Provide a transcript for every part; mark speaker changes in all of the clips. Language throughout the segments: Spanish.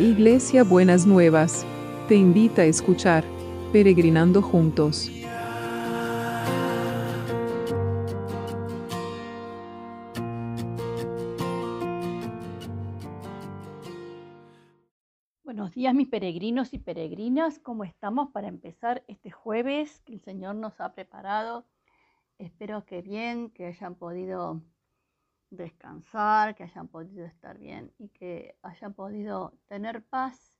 Speaker 1: Iglesia Buenas Nuevas, te invita a escuchar Peregrinando Juntos.
Speaker 2: Buenos días mis peregrinos y peregrinas, ¿cómo estamos para empezar este jueves que el Señor nos ha preparado? Espero que bien, que hayan podido descansar, que hayan podido estar bien y que hayan podido tener paz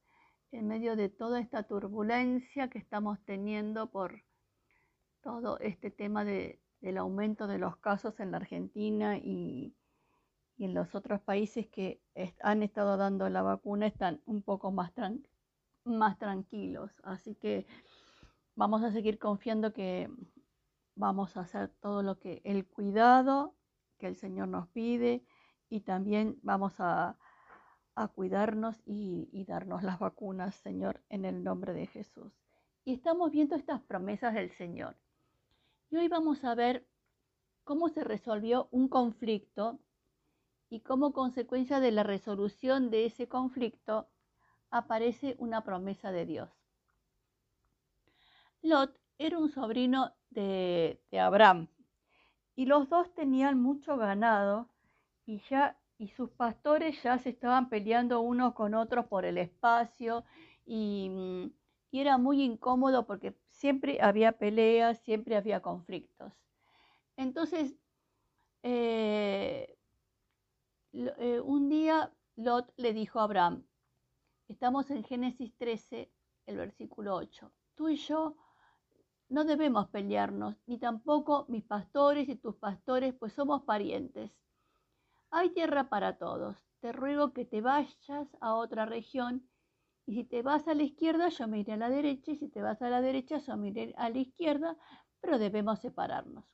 Speaker 2: en medio de toda esta turbulencia que estamos teniendo por todo este tema del aumento de los casos en la Argentina y, en los otros países que han estado dando la vacuna están un poco más, más tranquilos. Así que vamos a seguir confiando que vamos a hacer todo lo que el cuidado que el Señor nos pide y también vamos a, cuidarnos y, y darnos las vacunas, Señor, en el nombre de Jesús. Y estamos viendo estas promesas del Señor. Y hoy vamos a ver cómo se resolvió un conflicto y como consecuencia de la resolución de ese conflicto aparece una promesa de Dios. Lot era un sobrino de, de Abraham, y los dos tenían mucho ganado y ya y sus pastores ya se estaban peleando unos con otros por el espacio y, mm, era muy incómodo porque siempre había peleas, siempre había conflictos. Entonces, eh, eh, un día Lot le dijo a Abraham, estamos en Génesis 13, el versículo 8, tú y yo no debemos pelearnos, ni tampoco mis pastores y tus pastores, pues somos parientes. Hay tierra para todos. Te ruego que te vayas a otra región, y si te vas a la izquierda, yo me iré a la derecha, y si te vas a la derecha, yo me iré a la izquierda, pero debemos separarnos.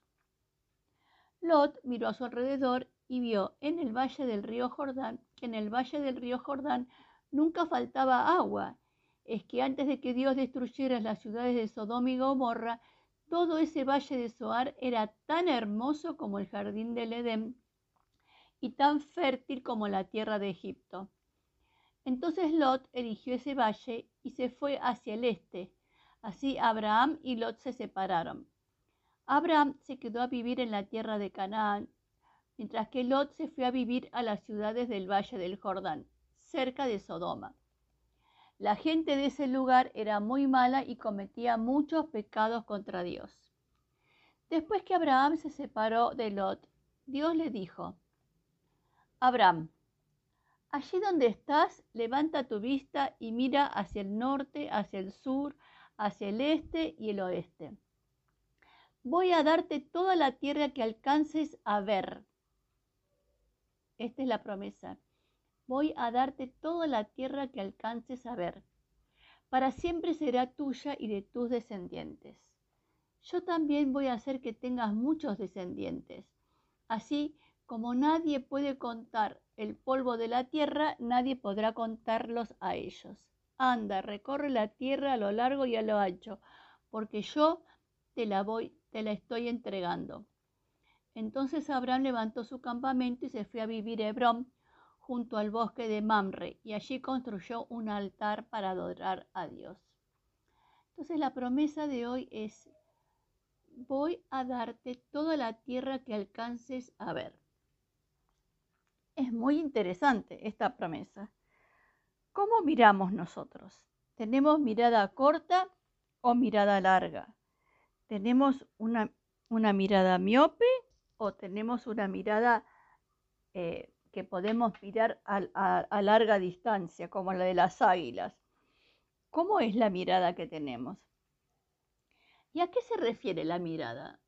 Speaker 2: Lot miró a su alrededor y vio en el valle del río Jordán que en el valle del río Jordán nunca faltaba agua es que antes de que Dios destruyera las ciudades de Sodoma y Gomorra, todo ese valle de Zoar era tan hermoso como el jardín del Edén y tan fértil como la tierra de Egipto. Entonces Lot eligió ese valle y se fue hacia el este. Así Abraham y Lot se separaron. Abraham se quedó a vivir en la tierra de Canaán, mientras que Lot se fue a vivir a las ciudades del valle del Jordán, cerca de Sodoma. La gente de ese lugar era muy mala y cometía muchos pecados contra Dios. Después que Abraham se separó de Lot, Dios le dijo, Abraham, allí donde estás, levanta tu vista y mira hacia el norte, hacia el sur, hacia el este y el oeste. Voy a darte toda la tierra que alcances a ver. Esta es la promesa voy a darte toda la tierra que alcances a ver. Para siempre será tuya y de tus descendientes. Yo también voy a hacer que tengas muchos descendientes. Así como nadie puede contar el polvo de la tierra, nadie podrá contarlos a ellos. Anda, recorre la tierra a lo largo y a lo ancho, porque yo te la voy, te la estoy entregando. Entonces Abraham levantó su campamento y se fue a vivir a Hebrón, junto al bosque de Mamre y allí construyó un altar para adorar a Dios. Entonces la promesa de hoy es, voy a darte toda la tierra que alcances a ver. Es muy interesante esta promesa. ¿Cómo miramos nosotros? ¿Tenemos mirada corta o mirada larga? ¿Tenemos una, una mirada miope o tenemos una mirada eh, que podemos mirar a, larga distancia, como la de las águilas. ¿Cómo es la mirada que tenemos? ¿Y a qué se refiere la mirada?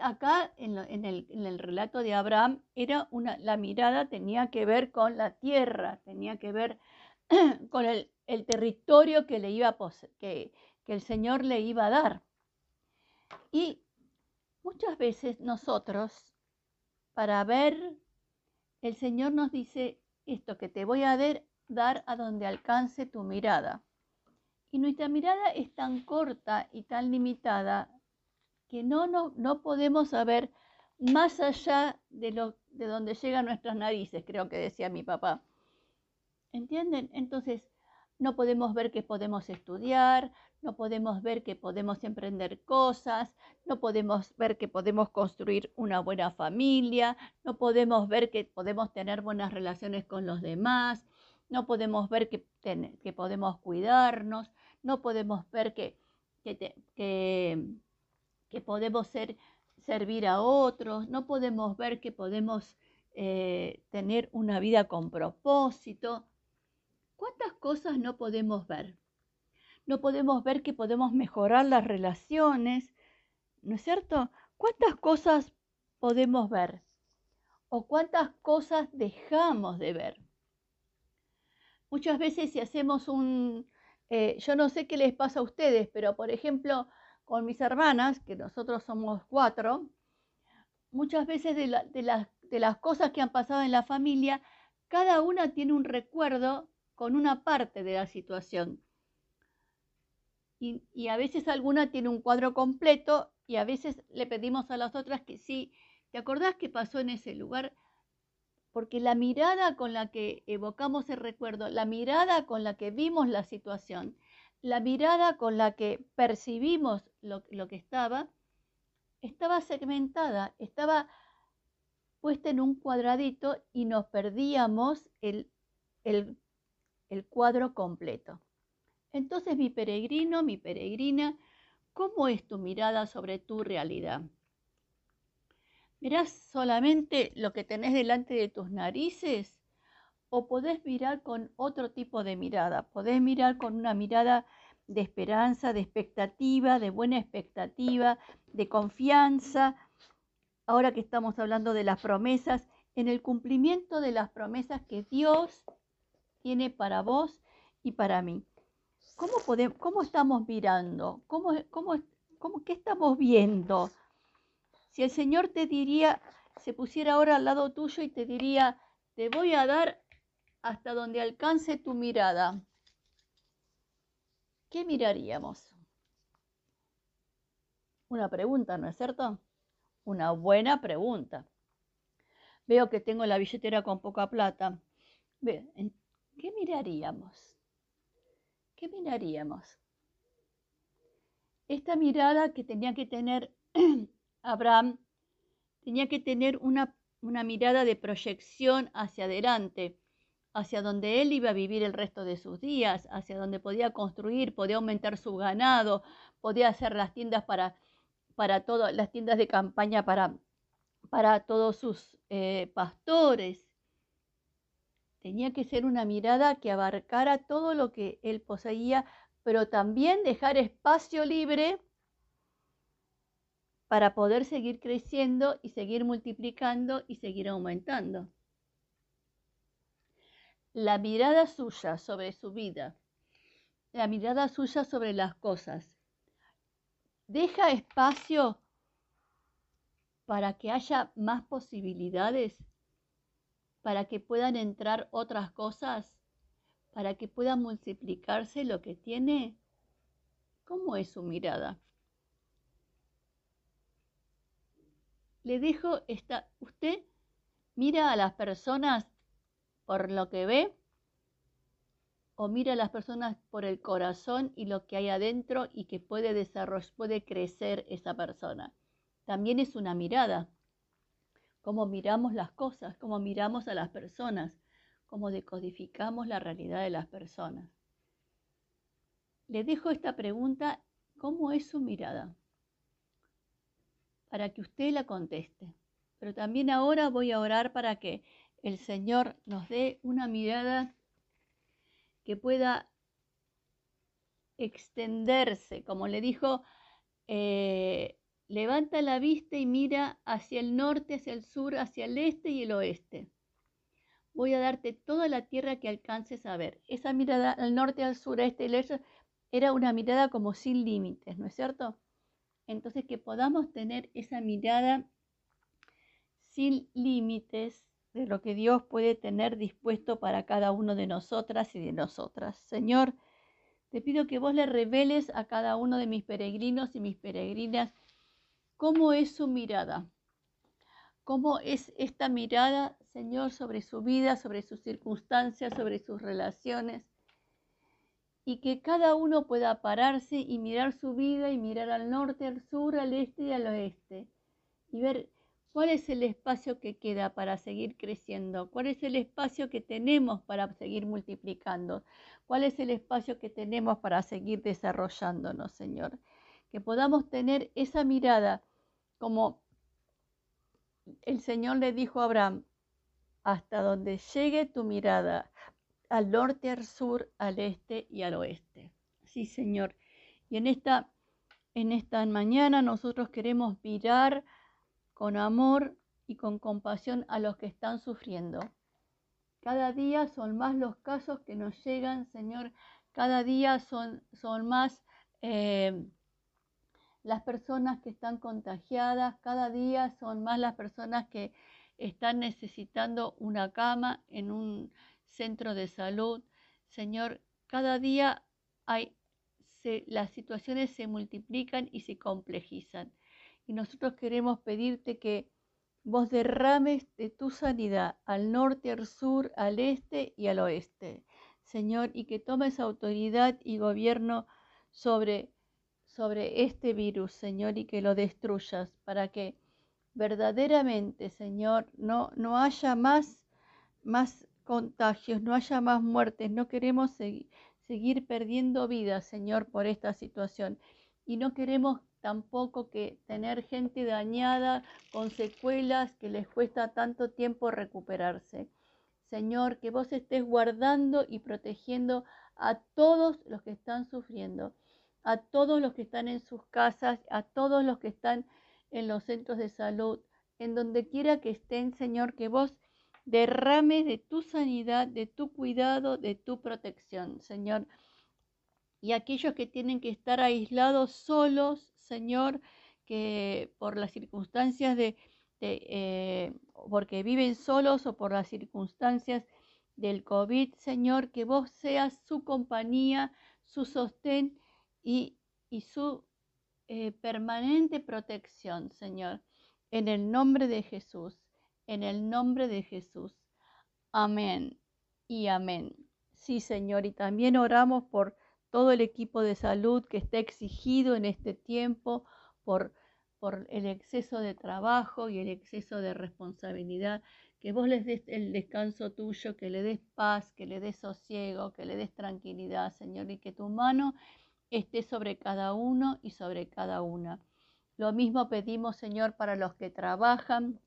Speaker 2: Acá en, el, relato de Abraham era una, la mirada tenía que ver con la tierra, tenía que ver con el, territorio que, le iba que, que el Señor le iba a dar. Y muchas veces nosotros, para ver el Señor nos dice esto, que te voy a dar a donde alcance tu mirada. Y nuestra mirada es tan corta y tan limitada que no, no, no podemos saber más allá de, lo, de donde llegan nuestras narices, creo que decía mi papá. ¿Entienden? Entonces, no podemos ver que podemos estudiar, no podemos ver que podemos emprender cosas, no podemos ver que podemos construir una buena familia, no podemos ver que podemos tener buenas relaciones con los demás, no podemos ver que, que podemos cuidarnos, no podemos ver que, que, que, podemos ser, servir a otros, no podemos ver que podemos eh, tener una vida con propósito. ¿Cuántas cosas no podemos ver? No podemos ver que podemos mejorar las relaciones, ¿no es cierto? ¿Cuántas cosas podemos ver? ¿O cuántas cosas dejamos de ver? Muchas veces si hacemos un, eh, yo no sé qué les pasa a ustedes, pero por ejemplo, con mis hermanas, que nosotros somos cuatro, muchas veces de, de las cosas que han pasado en la familia, cada una tiene un recuerdo con una parte de la situación. Y, a veces alguna tiene un cuadro completo y a veces le pedimos a las otras que sí, ¿te acordás qué pasó en ese lugar? porque la mirada con la que evocamos el recuerdo, la mirada con la que vimos la situación, la mirada con la que percibimos lo, que estaba, estaba segmentada, estaba puesta en un cuadradito y nos perdíamos el, el, el cuadro completo. Entonces, mi peregrino, mi peregrina, ¿cómo es tu mirada sobre tu realidad? ¿Mirás solamente lo que tenés delante de tus narices? ¿O podés mirar con otro tipo de mirada? Podés mirar con una mirada de esperanza, de expectativa, de buena expectativa, de confianza. Ahora que estamos hablando de las promesas, en el cumplimiento de las promesas que Dios tiene para vos y para mí. ¿Cómo, podemos, cómo estamos mirando? ¿Cómo, cómo, cómo, ¿Qué estamos viendo? Si el Señor te diría, se pusiera ahora al lado tuyo y te diría, te voy a dar hasta donde alcance tu mirada, ¿qué miraríamos? Una pregunta, ¿no es cierto? Una buena pregunta. Veo que tengo la billetera con poca plata. ¿Qué miraríamos? ¿Qué miraríamos? Esta mirada que tenía que tener Abraham tenía que tener una, mirada de proyección hacia adelante, hacia donde él iba a vivir el resto de sus días, hacia donde podía construir, podía aumentar su ganado, podía hacer las tiendas para, para las tiendas de campaña para, para todos sus eh, pastores. Tenía que ser una mirada que abarcara todo lo que él poseía, pero también dejar espacio libre para poder seguir creciendo y seguir multiplicando y seguir aumentando. La mirada suya sobre su vida, la mirada suya sobre las cosas, deja espacio para que haya más posibilidades, para que puedan entrar otras cosas, para que pueda multiplicarse lo que tiene. ¿Cómo es su mirada? le dejo esta, usted mira a las personas por lo que ve o mira a las personas por el corazón y lo que hay adentro y que puede desarrollar, puede crecer esa persona. También es una mirada, cómo miramos las cosas, cómo miramos a las personas, cómo decodificamos la realidad de las personas. Le dejo esta pregunta, ¿cómo es su mirada? para que usted la conteste. Pero también ahora voy a orar para que el Señor nos dé una mirada que pueda extenderse, como le dijo, eh, levanta la vista y mira hacia el norte, hacia el sur, hacia el este y el oeste. Voy a darte toda la tierra que alcances a ver. Esa mirada al norte, al sur, este y este era una mirada como sin límites, ¿no es cierto? Entonces que podamos tener esa mirada sin límites de lo que Dios puede tener dispuesto para cada uno de nosotras y de nosotras. Señor, te pido que vos le reveles a cada uno de mis peregrinos y mis peregrinas cómo es su mirada, cómo es esta mirada, Señor, sobre su vida, sobre sus circunstancias, sobre sus relaciones. y que cada uno pueda pararse y mirar su vida y mirar al norte, al sur, al este y al oeste y ver cuál es el espacio que queda para seguir creciendo, cuál es el espacio que tenemos para seguir multiplicando, cuál es el espacio que tenemos para seguir desarrollándonos, Señor. Que podamos tener esa mirada como el Señor le dijo a Abraham, hasta donde llegue tu mirada, al norte, al sur, al este y al oeste. Sí, Señor. Y en esta, en esta mañana nosotros queremos mirar con amor y con compasión a los que están sufriendo. Cada día son más los casos que nos llegan, Señor. Cada día son, son más eh, las personas que están contagiadas. Cada día son más las personas que están necesitando una cama en un centro de salud. Señor, cada día hay, las situaciones se multiplican y se complejizan. Y nosotros queremos pedirte que vos derrames de tu sanidad al norte, al sur, al este y al oeste, Señor, y que tomes autoridad y gobierno sobre, sobre este virus, Señor, y que lo destruyas para que verdaderamente, Señor, no, no haya más, más contagios, no haya más muertes, no queremos seguir perdiendo vidas, Señor, por esta situación. Y no queremos tampoco que tener gente dañada con secuelas que les cuesta tanto tiempo recuperarse. Señor, que vos estés guardando y protegiendo a todos los que están sufriendo, a todos los que están en sus casas, a todos los que están en los centros de salud, en donde quiera que estén, Señor, que vos derrames de tu sanidad, de tu cuidado, de tu protección, Señor. Y aquellos que tienen que estar aislados solos, Señor, que por las circunstancias de, eh, porque viven solos o por las circunstancias del COVID, Señor, que vos seas su compañía, su sostén y, su eh, permanente protección, Señor, en el nombre de Jesús, en el nombre de Jesús. Amén y amén. Sí, Señor, y también oramos por todo el equipo de salud que está exigido en este tiempo por, por el exceso de trabajo y el exceso de responsabilidad, que vos les des el descanso tuyo, que le des paz, que le des sosiego, que le des tranquilidad, Señor, y que tu mano esté sobre cada uno y sobre cada una. Lo mismo pedimos, Señor, para los que trabajan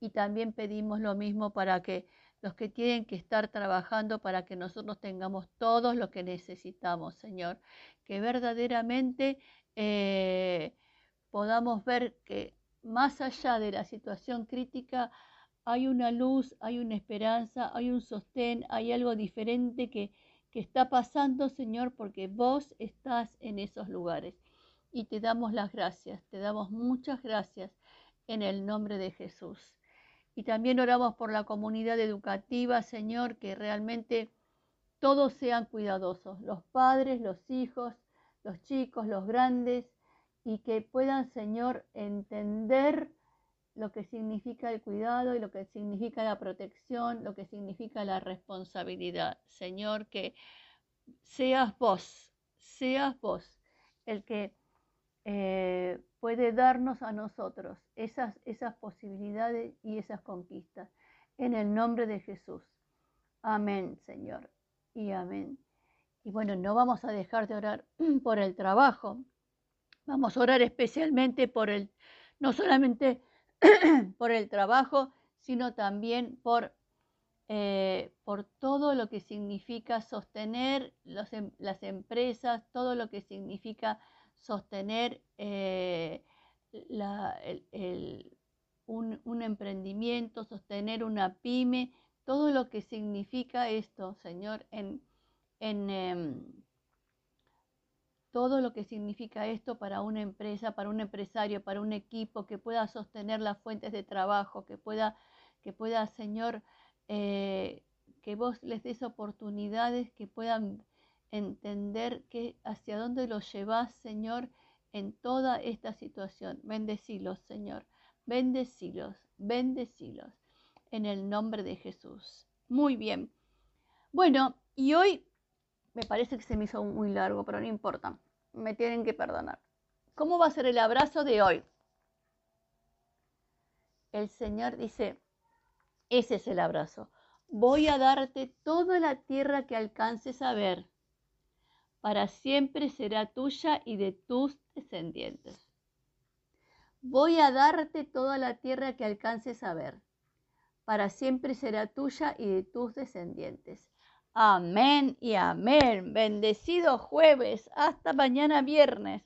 Speaker 2: y también pedimos lo mismo para que los que tienen que estar trabajando para que nosotros tengamos todo lo que necesitamos, Señor. Que verdaderamente eh, podamos ver que más allá de la situación crítica hay una luz, hay una esperanza, hay un sostén, hay algo diferente que, que está pasando, Señor, porque vos estás en esos lugares. Y te damos las gracias, te damos muchas gracias en el nombre de Jesús. Y también oramos por la comunidad educativa, Señor, que realmente todos sean cuidadosos, los padres, los hijos, los chicos, los grandes, y que puedan, Señor, entender lo que significa el cuidado y lo que significa la protección, lo que significa la responsabilidad. Señor, que seas vos, seas vos el que eh, puede darnos a nosotros esas, esas posibilidades y esas conquistas. En el nombre de Jesús. Amén, Señor. Y amén. Y bueno, no vamos a dejar de orar por el trabajo. Vamos a orar especialmente por el, no solamente por el trabajo, sino también por, eh, por todo lo que significa sostener em, las empresas, todo lo que significa sostener eh, un, emprendimiento, sostener una pyme, todo lo que significa esto, Señor, en, em, todo lo que significa esto para una empresa, para un empresario, para un equipo que pueda sostener las fuentes de trabajo, que pueda, que pueda Señor, eh, que vos les des oportunidades, que puedan entender que hacia dónde los llevas, Señor, en toda esta situación. Bendecilos, Señor. Bendecilos, bendecilos. En el nombre de Jesús. Muy bien. Bueno, y hoy Me parece que se me hizo muy largo, pero no importa. Me tienen que perdonar. ¿Cómo va a ser el abrazo de hoy? El Señor dice, ese es el abrazo. Voy a darte toda la tierra que alcances a ver. Para siempre será tuya y de tus descendientes. Voy a darte toda la tierra que alcances a ver. Para siempre será tuya y de tus descendientes. Amén y amén. Bendecido jueves. Hasta mañana viernes.